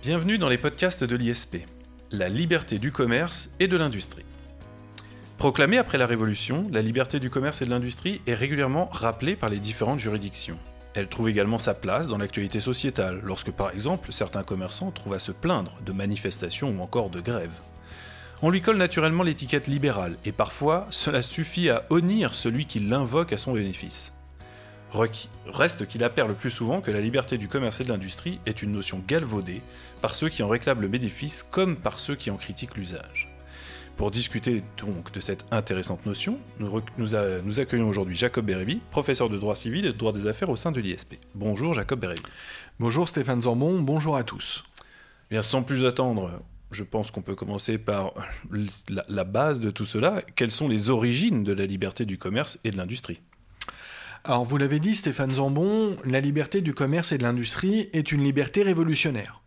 Bienvenue dans les podcasts de l'ISP, la liberté du commerce et de l'industrie. Proclamée après la Révolution, la liberté du commerce et de l'industrie est régulièrement rappelée par les différentes juridictions. Elle trouve également sa place dans l'actualité sociétale, lorsque par exemple certains commerçants trouvent à se plaindre de manifestations ou encore de grèves. On lui colle naturellement l'étiquette libérale, et parfois cela suffit à honnir celui qui l'invoque à son bénéfice. Reste qu'il appert le plus souvent que la liberté du commerce et de l'industrie est une notion galvaudée par ceux qui en réclament le bénéfice comme par ceux qui en critiquent l'usage. Pour discuter donc de cette intéressante notion, nous, accueillons aujourd'hui Jacob Bérébi, professeur de droit civil et de droit des affaires au sein de l'ISP. Bonjour Jacob Bérébi. Bonjour Stéphane Zambon, bonjour à tous. Bien, sans plus attendre, je pense qu'on peut commencer par la base de tout cela. Quelles sont les origines de la liberté du commerce et de l'industrie? Alors vous l'avez dit Stéphane Zambon, la liberté du commerce et de l'industrie est une liberté révolutionnaire.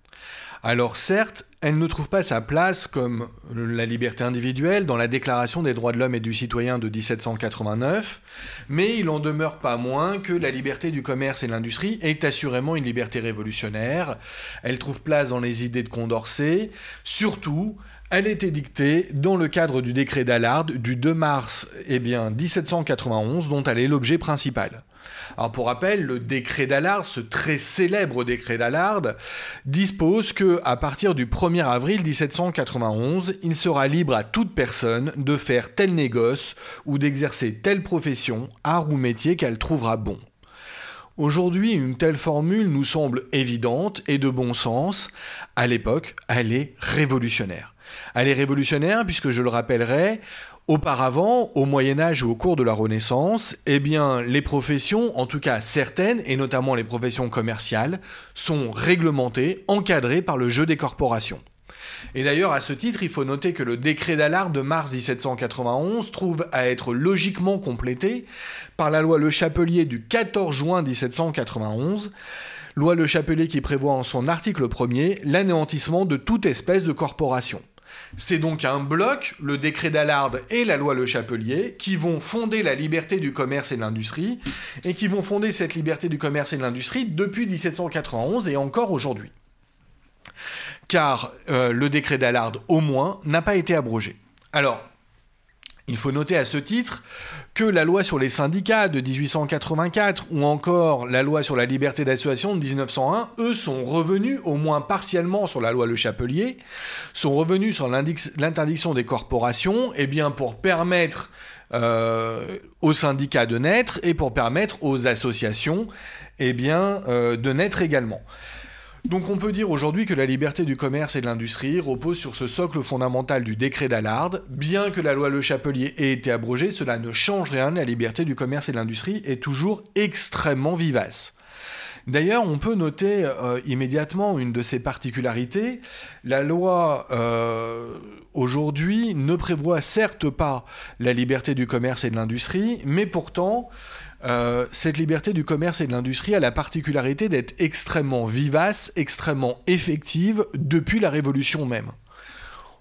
Alors certes, elle ne trouve pas sa place comme la liberté individuelle dans la Déclaration des droits de l'homme et du citoyen de 1789, mais il en demeure pas moins que la liberté du commerce et de l'industrie est assurément une liberté révolutionnaire. Elle trouve place dans les idées de Condorcet, surtout elle était dictée dans le cadre du décret d'Allard du 2 mars eh bien, 1791, dont elle est l'objet principal. Alors pour rappel, le décret d'Allard, ce très célèbre décret d'Allard, dispose que à partir du 1er avril 1791, il sera libre à toute personne de faire tel négoce ou d'exercer telle profession, art ou métier qu'elle trouvera bon. Aujourd'hui, une telle formule nous semble évidente et de bon sens. À l'époque, elle est révolutionnaire. Elle est révolutionnaire puisque, je le rappellerai, Auparavant, au Moyen Âge ou au cours de la Renaissance, eh les professions, en tout cas certaines, et notamment les professions commerciales, sont réglementées, encadrées par le jeu des corporations. Et d'ailleurs, à ce titre, il faut noter que le décret d'Allard de mars 1791 trouve à être logiquement complété par la loi Le Chapelier du 14 juin 1791, loi Le Chapelier qui prévoit en son article 1er l'anéantissement de toute espèce de corporation. C'est donc un bloc, le décret d'Allard et la loi Le Chapelier, qui vont fonder la liberté du commerce et de l'industrie, et qui vont fonder cette liberté du commerce et de l'industrie depuis 1791 et encore aujourd'hui. Car euh, le décret d'Allard, au moins, n'a pas été abrogé. Alors, il faut noter à ce titre que la loi sur les syndicats de 1884 ou encore la loi sur la liberté d'association de 1901, eux sont revenus au moins partiellement sur la loi Le Chapelier, sont revenus sur l'interdiction des corporations, eh pour permettre euh, aux syndicats de naître et pour permettre aux associations eh euh, de naître également. Donc on peut dire aujourd'hui que la liberté du commerce et de l'industrie repose sur ce socle fondamental du décret d'Allard. Bien que la loi Le Chapelier ait été abrogée, cela ne change rien, la liberté du commerce et de l'industrie est toujours extrêmement vivace. D'ailleurs, on peut noter euh, immédiatement une de ses particularités. La loi euh, aujourd'hui ne prévoit certes pas la liberté du commerce et de l'industrie, mais pourtant euh, cette liberté du commerce et de l'industrie a la particularité d'être extrêmement vivace, extrêmement effective depuis la Révolution même.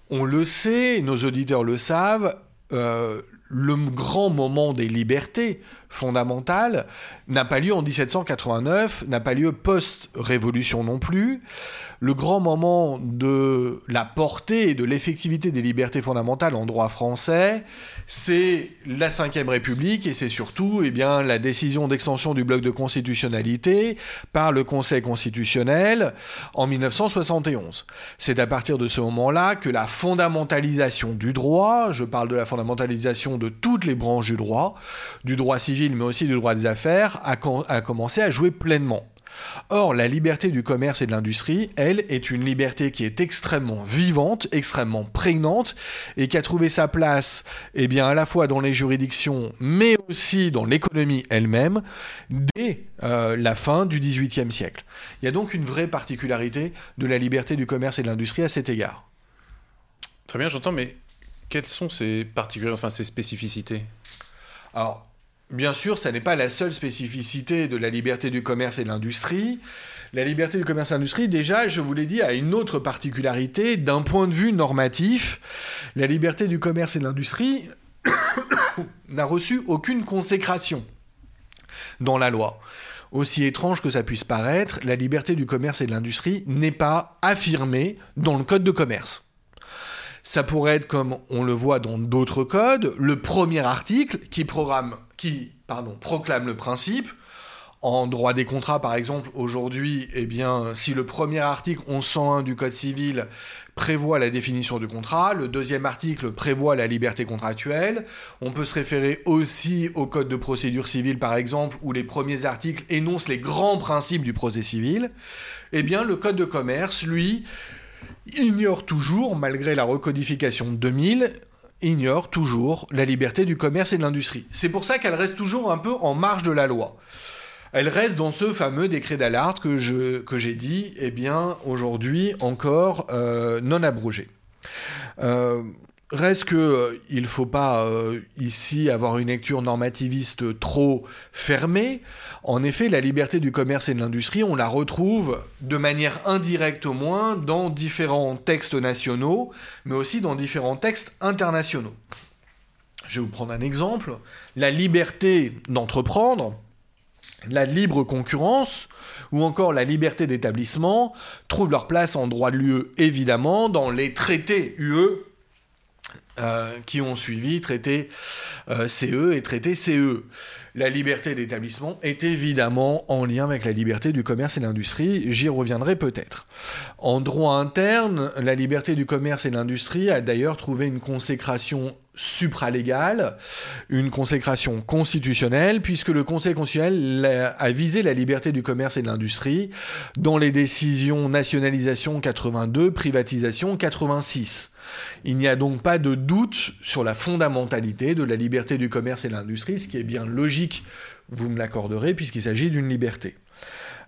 On le sait, nos auditeurs le savent, euh, le grand moment des libertés fondamentales n'a pas lieu en 1789, n'a pas lieu post-révolution non plus le grand moment de la portée et de l'effectivité des libertés fondamentales en droit français, c'est la Ve République et c'est surtout eh bien, la décision d'extension du bloc de constitutionnalité par le Conseil constitutionnel en 1971. C'est à partir de ce moment-là que la fondamentalisation du droit, je parle de la fondamentalisation de toutes les branches du droit, du droit civil mais aussi du droit des affaires, a, a commencé à jouer pleinement. Or, la liberté du commerce et de l'industrie, elle, est une liberté qui est extrêmement vivante, extrêmement prégnante, et qui a trouvé sa place, eh bien, à la fois dans les juridictions, mais aussi dans l'économie elle-même, dès euh, la fin du XVIIIe siècle. Il y a donc une vraie particularité de la liberté du commerce et de l'industrie à cet égard. Très bien, j'entends, mais quelles sont ces particularités, enfin ces spécificités? Alors, Bien sûr, ça n'est pas la seule spécificité de la liberté du commerce et de l'industrie. La liberté du commerce et de l'industrie, déjà, je vous l'ai dit, a une autre particularité. D'un point de vue normatif, la liberté du commerce et de l'industrie n'a reçu aucune consécration dans la loi. aussi étrange que ça puisse paraître, la liberté du commerce et de l'industrie n'est pas affirmée dans le code de commerce. Ça pourrait être comme on le voit dans d'autres codes, le premier article qui, programme, qui pardon, proclame le principe. En droit des contrats, par exemple, aujourd'hui, eh bien, si le premier article 1101 du Code civil prévoit la définition du contrat, le deuxième article prévoit la liberté contractuelle, on peut se référer aussi au Code de procédure civile, par exemple, où les premiers articles énoncent les grands principes du procès civil, eh bien, le Code de commerce, lui, ignore toujours, malgré la recodification de 2000, ignore toujours la liberté du commerce et de l'industrie. C'est pour ça qu'elle reste toujours un peu en marge de la loi. Elle reste dans ce fameux décret d'alerte que, j'ai dit, eh bien, aujourd'hui encore euh, non abrogé. Euh, Reste que euh, il faut pas euh, ici avoir une lecture normativiste trop fermée. En effet, la liberté du commerce et de l'industrie, on la retrouve de manière indirecte au moins dans différents textes nationaux, mais aussi dans différents textes internationaux. Je vais vous prendre un exemple. La liberté d'entreprendre, la libre concurrence ou encore la liberté d'établissement trouvent leur place en droit de l'UE évidemment dans les traités UE euh, qui ont suivi traité euh, CE et traité CE. La liberté d'établissement est évidemment en lien avec la liberté du commerce et l'industrie, j'y reviendrai peut-être. En droit interne, la liberté du commerce et de l'industrie a d'ailleurs trouvé une consécration supralégale, une consécration constitutionnelle, puisque le Conseil constitutionnel a visé la liberté du commerce et de l'industrie dans les décisions nationalisation 82, privatisation 86. Il n'y a donc pas de doute sur la fondamentalité de la liberté du commerce et de l'industrie, ce qui est bien logique, vous me l'accorderez, puisqu'il s'agit d'une liberté.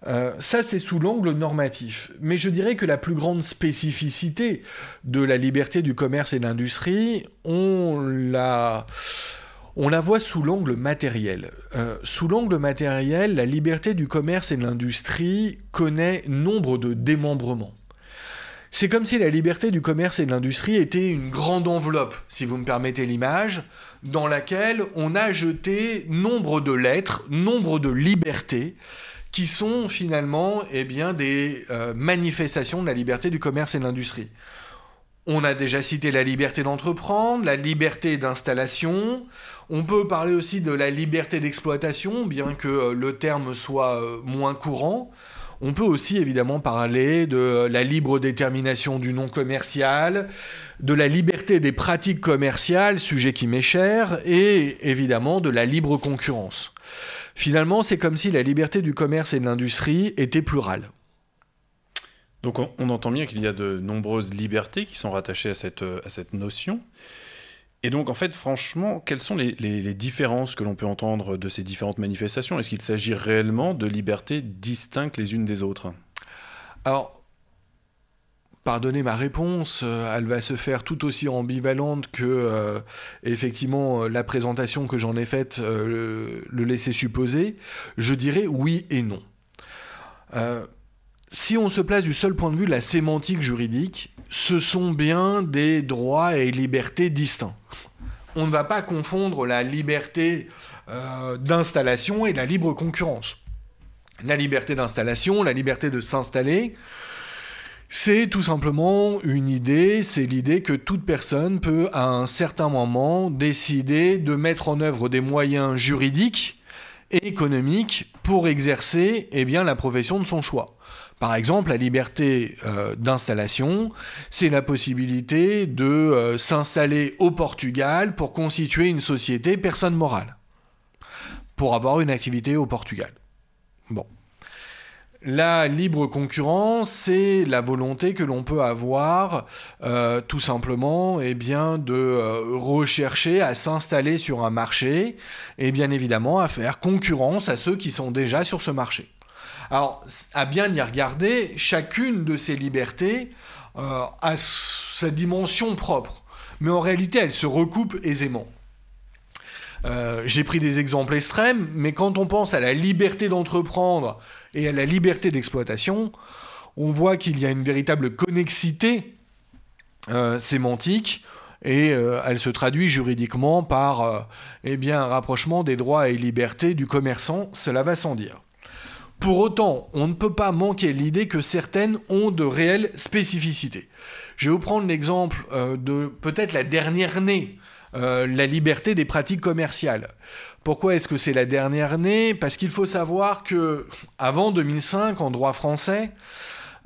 Euh, ça, c'est sous l'angle normatif. Mais je dirais que la plus grande spécificité de la liberté du commerce et de l'industrie, on la, voit sous l'angle matériel. Euh, sous l'angle matériel, la liberté du commerce et de l'industrie connaît nombre de démembrements. C'est comme si la liberté du commerce et de l'industrie était une grande enveloppe, si vous me permettez l'image, dans laquelle on a jeté nombre de lettres, nombre de libertés, qui sont finalement eh bien, des euh, manifestations de la liberté du commerce et de l'industrie. On a déjà cité la liberté d'entreprendre, la liberté d'installation. On peut parler aussi de la liberté d'exploitation, bien que euh, le terme soit euh, moins courant. On peut aussi évidemment parler de la libre détermination du non commercial, de la liberté des pratiques commerciales, sujet qui m'est cher, et évidemment de la libre concurrence. Finalement, c'est comme si la liberté du commerce et de l'industrie était plurale. Donc on, entend bien qu'il y a de nombreuses libertés qui sont rattachées à cette, à cette notion. Et donc, en fait, franchement, quelles sont les, différences que l'on peut entendre de ces différentes manifestations? Est-ce qu'il s'agit réellement de libertés distinctes les unes des autres? Alors, pardonnez ma réponse, euh, elle va se faire tout aussi ambivalente que, euh, effectivement, la présentation que j'en ai faite euh, le, laissait supposer. Je dirais oui et non. si on se place du seul point de vue de la sémantique juridique, ce sont bien des droits et libertés distincts. On ne va pas confondre la liberté euh, d'installation et la libre concurrence. La liberté d'installation, la liberté de s'installer, c'est tout simplement une idée, c'est l'idée que toute personne peut à un certain moment décider de mettre en œuvre des moyens juridiques et économiques pour exercer eh bien, la profession de son choix. Par exemple, la liberté euh, d'installation, c'est la possibilité de euh, s'installer au Portugal pour constituer une société personne morale, pour avoir une activité au Portugal. Bon. La libre concurrence, c'est la volonté que l'on peut avoir euh, tout simplement eh bien, de rechercher à s'installer sur un marché et bien évidemment à faire concurrence à ceux qui sont déjà sur ce marché. Alors, à bien y regarder, chacune de ces libertés euh, a sa dimension propre, mais en réalité, elles se recoupent aisément. Euh, j'ai pris des exemples extrêmes, mais quand on pense à la liberté d'entreprendre et à la liberté d'exploitation, on voit qu'il y a une véritable connexité euh, sémantique et elle se traduit juridiquement par eh bien, un rapprochement des droits et libertés du commerçant, cela va sans dire. Pour autant, on ne peut pas manquer l'idée que certaines ont de réelles spécificités. Je vais vous prendre l'exemple euh, de peut-être la dernière née, euh, la liberté des pratiques commerciales. Pourquoi est-ce que c'est la dernière née? Parce qu'il faut savoir que avant 2005, en droit français,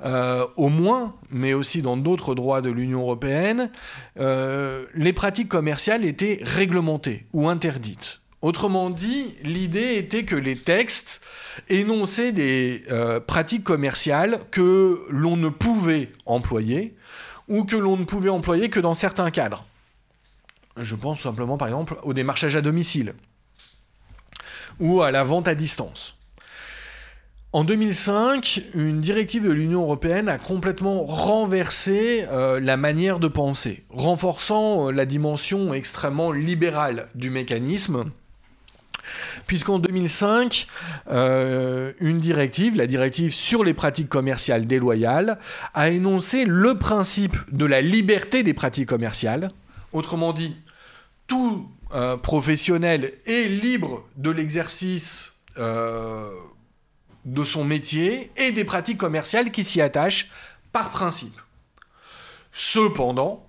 euh, au moins, mais aussi dans d'autres droits de l'Union européenne, les pratiques commerciales étaient réglementées ou interdites. Autrement dit, l'idée était que les textes énonçaient des euh, pratiques commerciales que l'on ne pouvait employer ou que l'on ne pouvait employer que dans certains cadres. Je pense simplement par exemple au démarchage à domicile ou à la vente à distance. En 2005, une directive de l'Union européenne a complètement renversé euh, la manière de penser, renforçant euh, la dimension extrêmement libérale du mécanisme puisqu'en 2005, euh, une directive, la directive sur les pratiques commerciales déloyales, a énoncé le principe de la liberté des pratiques commerciales. Autrement dit, tout euh, professionnel est libre de l'exercice euh, de son métier et des pratiques commerciales qui s'y attachent par principe. Cependant,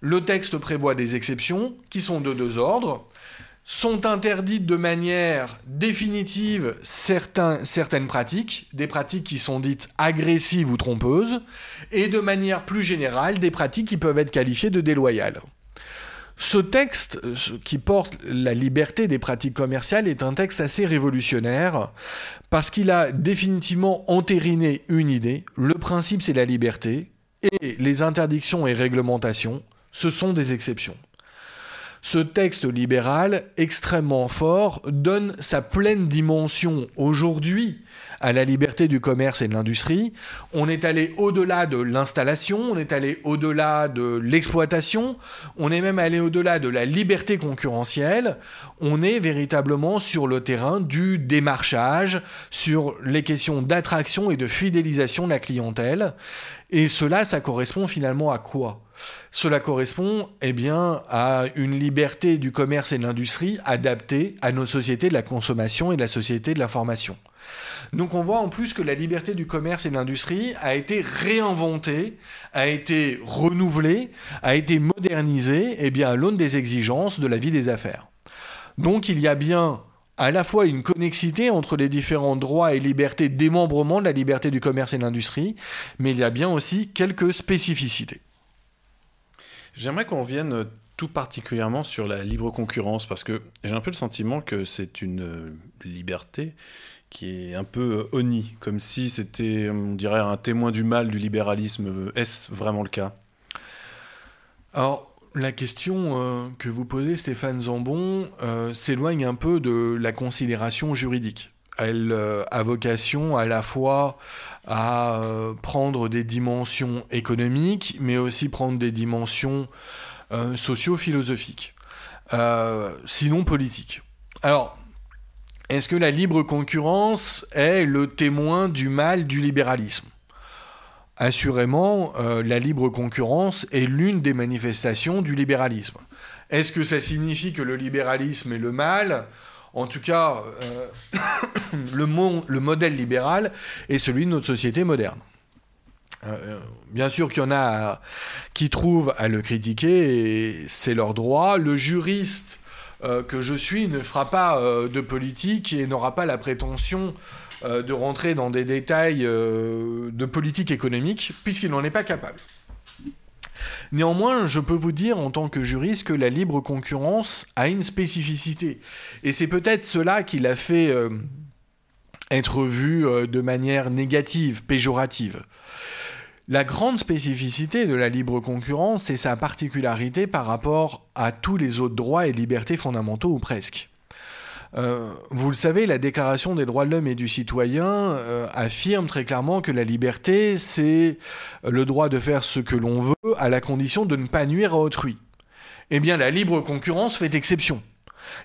le texte prévoit des exceptions qui sont de deux ordres sont interdites de manière définitive certaines pratiques, des pratiques qui sont dites agressives ou trompeuses, et de manière plus générale des pratiques qui peuvent être qualifiées de déloyales. Ce texte qui porte la liberté des pratiques commerciales est un texte assez révolutionnaire parce qu'il a définitivement entériné une idée. Le principe c'est la liberté et les interdictions et réglementations, ce sont des exceptions ce texte libéral extrêmement fort donne sa pleine dimension aujourd'hui à la liberté du commerce et de l'industrie. On est allé au-delà de l'installation, on est allé au-delà de l'exploitation, on est même allé au-delà de la liberté concurrentielle. On est véritablement sur le terrain du démarchage, sur les questions d'attraction et de fidélisation de la clientèle. Et cela, ça correspond finalement à quoi? Cela correspond eh bien, à une liberté du commerce et de l'industrie adaptée à nos sociétés de la consommation et de la société de la formation. Donc on voit en plus que la liberté du commerce et de l'industrie a été réinventée, a été renouvelée, a été modernisée eh bien, à l'aune des exigences de la vie des affaires. Donc il y a bien à la fois une connexité entre les différents droits et libertés démembrement de la liberté du commerce et de l'industrie, mais il y a bien aussi quelques spécificités. J'aimerais qu'on revienne tout particulièrement sur la libre concurrence, parce que j'ai un peu le sentiment que c'est une liberté qui est un peu honnie, comme si c'était, on dirait, un témoin du mal du libéralisme. Est-ce vraiment le cas? Alors, la question euh, que vous posez, Stéphane Zambon, euh, s'éloigne un peu de la considération juridique. Elle euh, a vocation à la fois à prendre des dimensions économiques, mais aussi prendre des dimensions socio-philosophiques, sinon politiques. Alors, est-ce que la libre concurrence est le témoin du mal du libéralisme? Assurément, euh, la libre concurrence est l'une des manifestations du libéralisme. Est-ce que ça signifie que le libéralisme est le mal? En tout cas, euh, le, modèle libéral est celui de notre société moderne. Euh, bien sûr qu'il y en a qui trouvent à le critiquer, et c'est leur droit. Le juriste euh, que je suis ne fera pas euh, de politique et n'aura pas la prétention euh, de rentrer dans des détails de politique économique, puisqu'il n'en est pas capable. Néanmoins, je peux vous dire en tant que juriste que la libre concurrence a une spécificité. Et c'est peut-être cela qui l'a fait être vu de manière négative, péjorative. La grande spécificité de la libre concurrence, c'est sa particularité par rapport à tous les autres droits et libertés fondamentaux ou presque. Euh, vous le savez, la Déclaration des droits de l'homme et du citoyen euh, affirme très clairement que la liberté, c'est le droit de faire ce que l'on veut à la condition de ne pas nuire à autrui. Eh bien, la libre concurrence fait exception.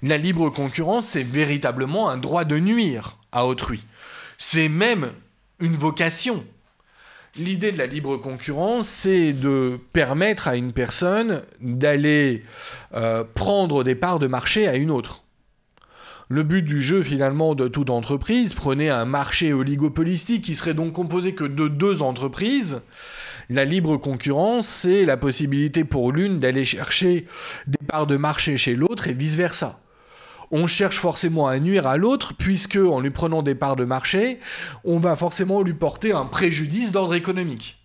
La libre concurrence, c'est véritablement un droit de nuire à autrui. C'est même une vocation L'idée de la libre concurrence, c'est de permettre à une personne d'aller euh, prendre des parts de marché à une autre. Le but du jeu finalement de toute entreprise, prenez un marché oligopolistique qui serait donc composé que de deux entreprises. La libre concurrence, c'est la possibilité pour l'une d'aller chercher des parts de marché chez l'autre et vice-versa on cherche forcément à nuire à l'autre, puisque en lui prenant des parts de marché, on va forcément lui porter un préjudice d'ordre économique.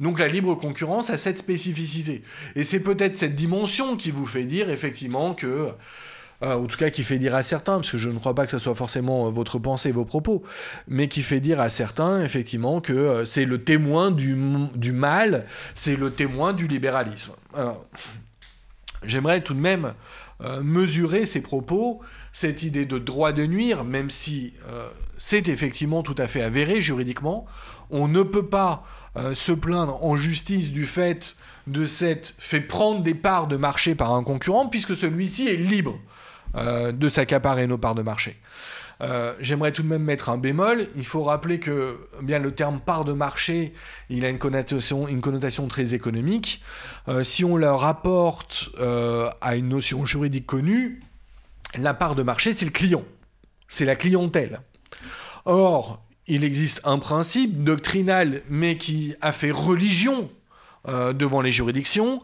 Donc la libre concurrence a cette spécificité. Et c'est peut-être cette dimension qui vous fait dire effectivement que, euh, en tout cas qui fait dire à certains, parce que je ne crois pas que ce soit forcément euh, votre pensée, vos propos, mais qui fait dire à certains effectivement que euh, c'est le témoin du, du mal, c'est le témoin du libéralisme. J'aimerais tout de même euh, mesurer ces propos, cette idée de droit de nuire, même si euh, c'est effectivement tout à fait avéré juridiquement, on ne peut pas euh, se plaindre en justice du fait de s'être fait prendre des parts de marché par un concurrent, puisque celui-ci est libre de s'accaparer nos parts de marché. Euh, j'aimerais tout de même mettre un bémol. Il faut rappeler que bien le terme part de marché, il a une connotation, très économique. Euh, si on le rapporte euh, à une notion juridique connue, la part de marché, c'est le client, c'est la clientèle. Or, il existe un principe doctrinal, mais qui a fait religion devant les juridictions.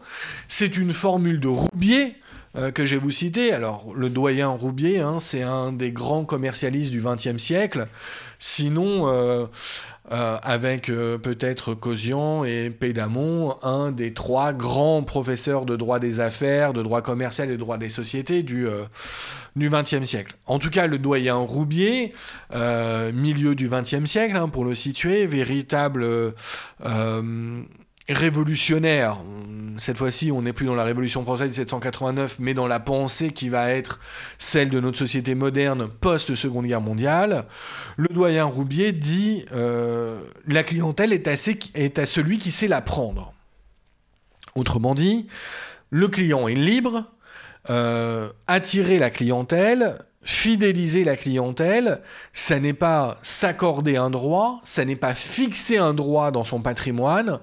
C'est une formule de Roubier euh, que je vous citer. Alors, le doyen Roubier, hein, c'est un des grands commercialistes du XXe siècle. Sinon, euh, euh, avec peut-être Cosian et Pédamon, un des trois grands professeurs de droit des affaires, de droit commercial et de droit des sociétés du, du XXe siècle. En tout cas, le doyen Roubier, milieu du XXe siècle, hein, pour le situer, véritable révolutionnaire. Cette fois-ci, on n'est plus dans la Révolution française de 1789, mais dans la pensée qui va être celle de notre société moderne post-Seconde Guerre mondiale. Le doyen Roubier dit euh, La clientèle est, à celui qui sait la prendre. Autrement dit, le client est libre, euh, attirer la clientèle, fidéliser la clientèle, ça n'est pas s'accorder un droit, ça n'est pas fixer un droit dans son patrimoine,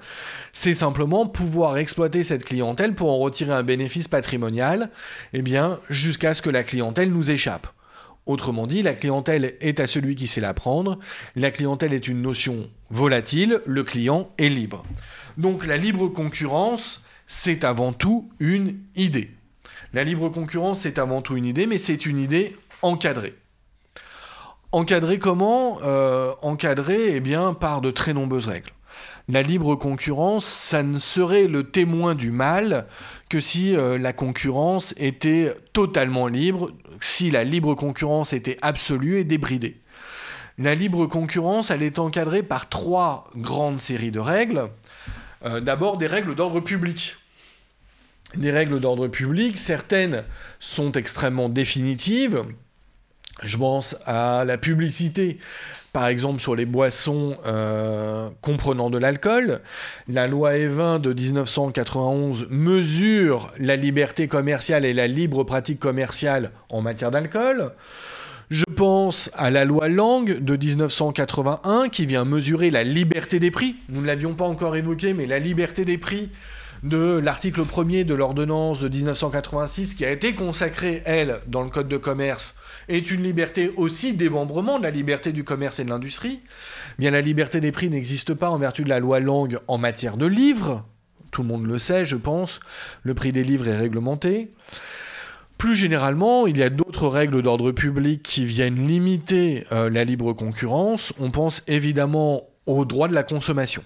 c'est simplement pouvoir exploiter cette clientèle pour en retirer un bénéfice patrimonial, eh bien, jusqu'à ce que la clientèle nous échappe. Autrement dit, la clientèle est à celui qui sait la prendre, la clientèle est une notion volatile, le client est libre. Donc la libre concurrence, c'est avant tout une idée. La libre concurrence, c'est avant tout une idée, mais c'est une idée encadré. Encadré comment? Euh, Encadré eh bien, par de très nombreuses règles. La libre concurrence, ça ne serait le témoin du mal que si euh, la concurrence était totalement libre, si la libre concurrence était absolue et débridée. La libre concurrence, elle est encadrée par trois grandes séries de règles. Euh, d'abord des règles d'ordre public des règles d'ordre public. Certaines sont extrêmement définitives, je pense à la publicité, par exemple sur les boissons euh, comprenant de l'alcool. La loi Evin de 1991 mesure la liberté commerciale et la libre pratique commerciale en matière d'alcool. Je pense à la loi Langue de 1981 qui vient mesurer la liberté des prix. Nous ne l'avions pas encore évoqué, mais la liberté des prix de l'article 1er de l'ordonnance de 1986 qui a été consacrée, elle, dans le Code de commerce, est une liberté aussi démembrement de la liberté du commerce et de l'industrie. Bien, la liberté des prix n'existe pas en vertu de la loi Langue en matière de livres. Tout le monde le sait, je pense. Le prix des livres est réglementé. Plus généralement, il y a d'autres règles d'ordre public qui viennent limiter euh, la libre concurrence. On pense évidemment au droit de la consommation.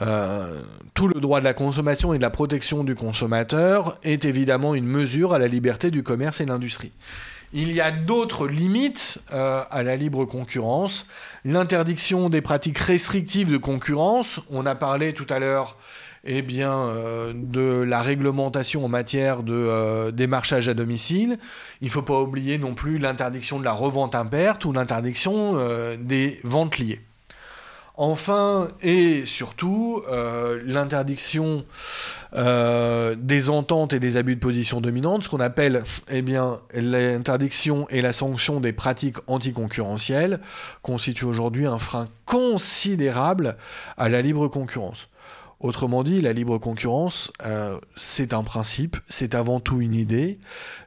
Euh, tout le droit de la consommation et de la protection du consommateur est évidemment une mesure à la liberté du commerce et de l'industrie. Il y a d'autres limites euh, à la libre concurrence. L'interdiction des pratiques restrictives de concurrence. On a parlé tout à l'heure eh euh, de la réglementation en matière de démarchage à domicile. Il ne faut pas oublier non plus l'interdiction de la revente imperte ou l'interdiction des ventes liées. Enfin, et surtout, euh, l'interdiction euh, des ententes et des abus de position dominante, ce qu'on appelle eh bien, l'interdiction et la sanction des pratiques anticoncurrentielles, constitue aujourd'hui un frein considérable à la libre concurrence. Autrement dit, la libre concurrence, euh, c'est un principe, c'est avant tout une idée,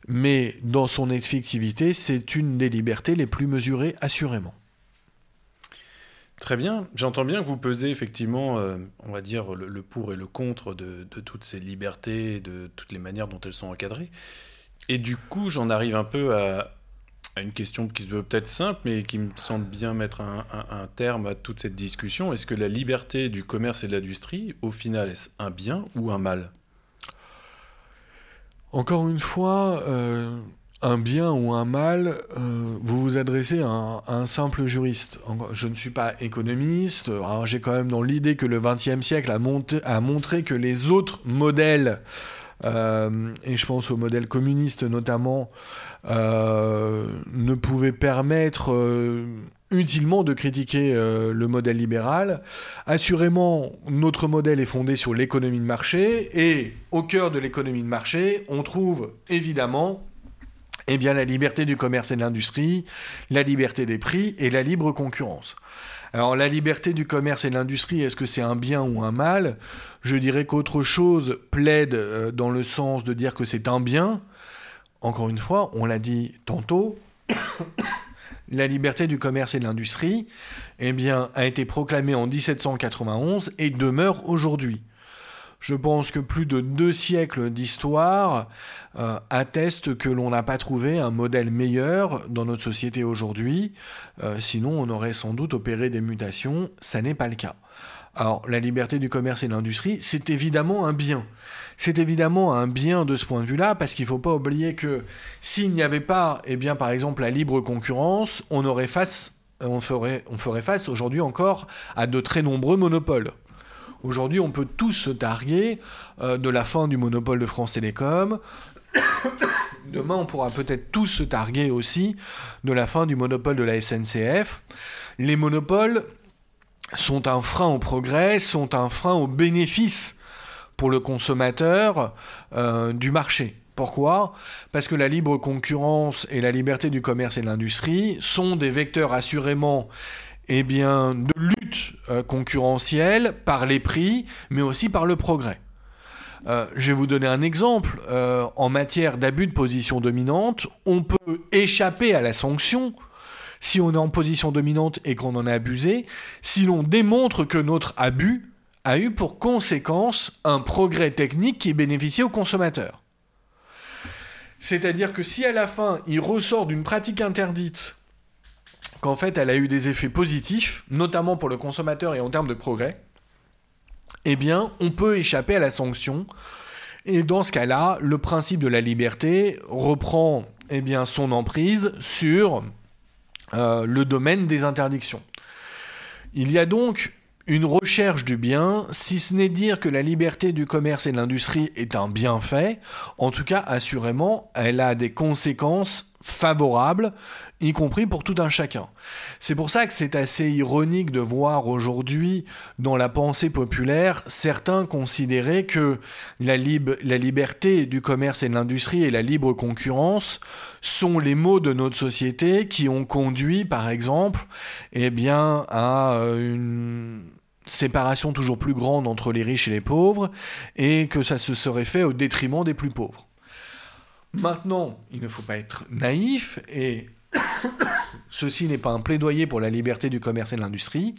mais dans son effectivité, c'est une des libertés les plus mesurées, assurément. Très bien, j'entends bien que vous pesez effectivement, euh, on va dire, le, pour et le contre de, toutes ces libertés, de toutes les manières dont elles sont encadrées. Et du coup, j'en arrive un peu à, une question qui se veut peut-être simple, mais qui me semble bien mettre un, terme à toute cette discussion. Est-ce que la liberté du commerce et de l'industrie, au final, est-ce un bien ou un mal? Encore une fois, euh, un bien ou un mal, euh, vous vous adressez à un, simple juriste. Je ne suis pas économiste, j'ai quand même dans l'idée que le XXe siècle a, a, montré que les autres modèles, euh, et je pense au modèle communiste notamment, euh, ne pouvait permettre utilement de critiquer le modèle libéral. Assurément, notre modèle est fondé sur l'économie de marché, et au cœur de l'économie de marché, on trouve évidemment eh bien, la liberté du commerce et de l'industrie, la liberté des prix et la libre concurrence. Alors la liberté du commerce et de l'industrie, est-ce que c'est un bien ou un mal? Je dirais qu'autre chose plaide dans le sens de dire que c'est un bien, encore une fois, on l'a dit tantôt, la liberté du commerce et de l'industrie eh bien, a été proclamée en 1791 et demeure aujourd'hui. Je pense que plus de deux siècles d'histoire euh, attestent que l'on n'a pas trouvé un modèle meilleur dans notre société aujourd'hui. Euh, sinon, on aurait sans doute opéré des mutations. Ça n'est pas le cas. Alors, la liberté du commerce et de l'industrie, c'est évidemment un bien c'est évidemment un bien de ce point de vue-là, parce qu'il ne faut pas oublier que s'il n'y avait pas, eh bien, par exemple, la libre concurrence, on, aurait face, on ferait, on ferait face aujourd'hui encore à de très nombreux monopoles. Aujourd'hui, on peut tous se targuer euh, de la fin du monopole de France Télécom. Demain, on pourra peut-être tous se targuer aussi de la fin du monopole de la SNCF. Les monopoles sont un frein au progrès, sont un frein au bénéfice pour le consommateur euh, du marché. Pourquoi? Parce que la libre concurrence et la liberté du commerce et de l'industrie sont des vecteurs assurément eh de lutte euh, concurrentielle par les prix, mais aussi par le progrès. Euh, je vais vous donner un exemple. en matière d'abus de position dominante, on peut échapper à la sanction si on est en position dominante et qu'on en a abusé, si l'on démontre que notre abus a eu pour conséquence un progrès technique qui bénéficiait aux consommateurs. C'est-à-dire que si à la fin il ressort d'une pratique interdite qu'en fait elle a eu des effets positifs, notamment pour le consommateur et en termes de progrès, eh bien on peut échapper à la sanction. Et dans ce cas-là, le principe de la liberté reprend eh son emprise sur euh, le domaine des interdictions. Il y a donc une recherche du bien, si ce n'est dire que la liberté du commerce et de l'industrie est un bienfait, en tout cas, assurément, elle a des conséquences favorables, y compris pour tout un chacun. C'est pour ça que c'est assez ironique de voir aujourd'hui, dans la pensée populaire, certains considérer que la, la liberté du commerce et de l'industrie et la libre concurrence sont les mots de notre société qui ont conduit, par exemple, eh bien, à euh, une séparation toujours plus grande entre les riches et les pauvres, et que ça se serait fait au détriment des plus pauvres. Maintenant, il ne faut pas être naïf, et ceci n'est pas un plaidoyer pour la liberté du commerce et de l'industrie.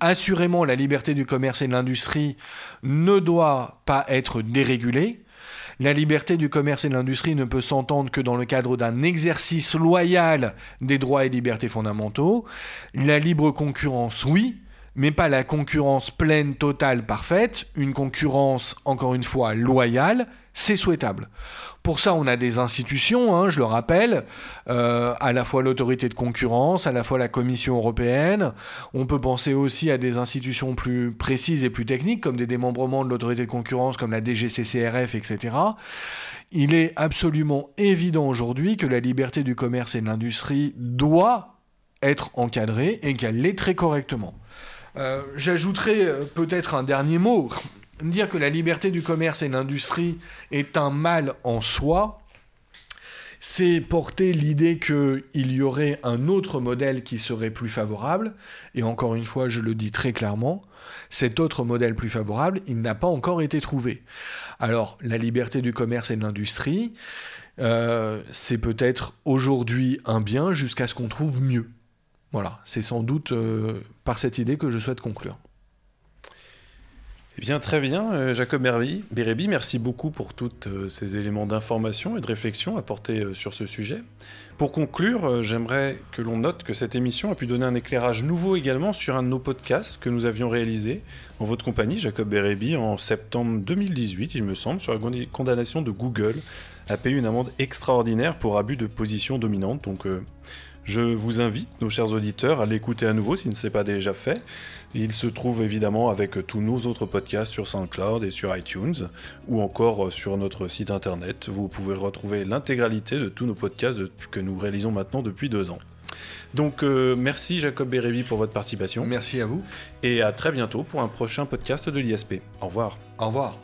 Assurément, la liberté du commerce et de l'industrie ne doit pas être dérégulée. La liberté du commerce et de l'industrie ne peut s'entendre que dans le cadre d'un exercice loyal des droits et libertés fondamentaux. La libre concurrence, oui, mais pas la concurrence pleine, totale, parfaite. Une concurrence, encore une fois, loyale, c'est souhaitable. Pour ça, on a des institutions, hein, je le rappelle, euh, à la fois l'autorité de concurrence, à la fois la Commission européenne. On peut penser aussi à des institutions plus précises et plus techniques, comme des démembrements de l'autorité de concurrence, comme la DGCCRF, etc. Il est absolument évident aujourd'hui que la liberté du commerce et de l'industrie doit être encadrée et qu'elle l'est très correctement. Euh, j'ajouterai euh, peut-être un dernier mot. Dire que la liberté du commerce et l'industrie est un mal en soi, c'est porter l'idée qu'il y aurait un autre modèle qui serait plus favorable, et encore une fois, je le dis très clairement, cet autre modèle plus favorable, il n'a pas encore été trouvé. Alors, la liberté du commerce et de l'industrie, euh, c'est peut-être aujourd'hui un bien jusqu'à ce qu'on trouve mieux. Voilà, c'est sans doute euh, par cette idée que je souhaite conclure. Eh bien, très bien, euh, Jacob Bérébi, merci beaucoup pour tous euh, ces éléments d'information et de réflexion apportés euh, sur ce sujet. Pour conclure, j'aimerais que l'on note que cette émission a pu donner un éclairage nouveau également sur un de nos podcasts que nous avions réalisé en votre compagnie, Jacob Bérébi, en septembre 2018, il me semble, sur la condamnation de Google à payer une amende extraordinaire pour abus de position dominante. Donc, je vous invite, nos chers auditeurs, à l'écouter à nouveau si ce n'est pas déjà fait. Il se trouve évidemment avec tous nos autres podcasts sur SoundCloud et sur iTunes, ou encore sur notre site internet. Vous pouvez retrouver l'intégralité de tous nos podcasts que nous réalisons maintenant depuis deux ans. Donc euh, merci Jacob Bérébi pour votre participation. Merci à vous. Et à très bientôt pour un prochain podcast de l'ISP. Au revoir. Au revoir.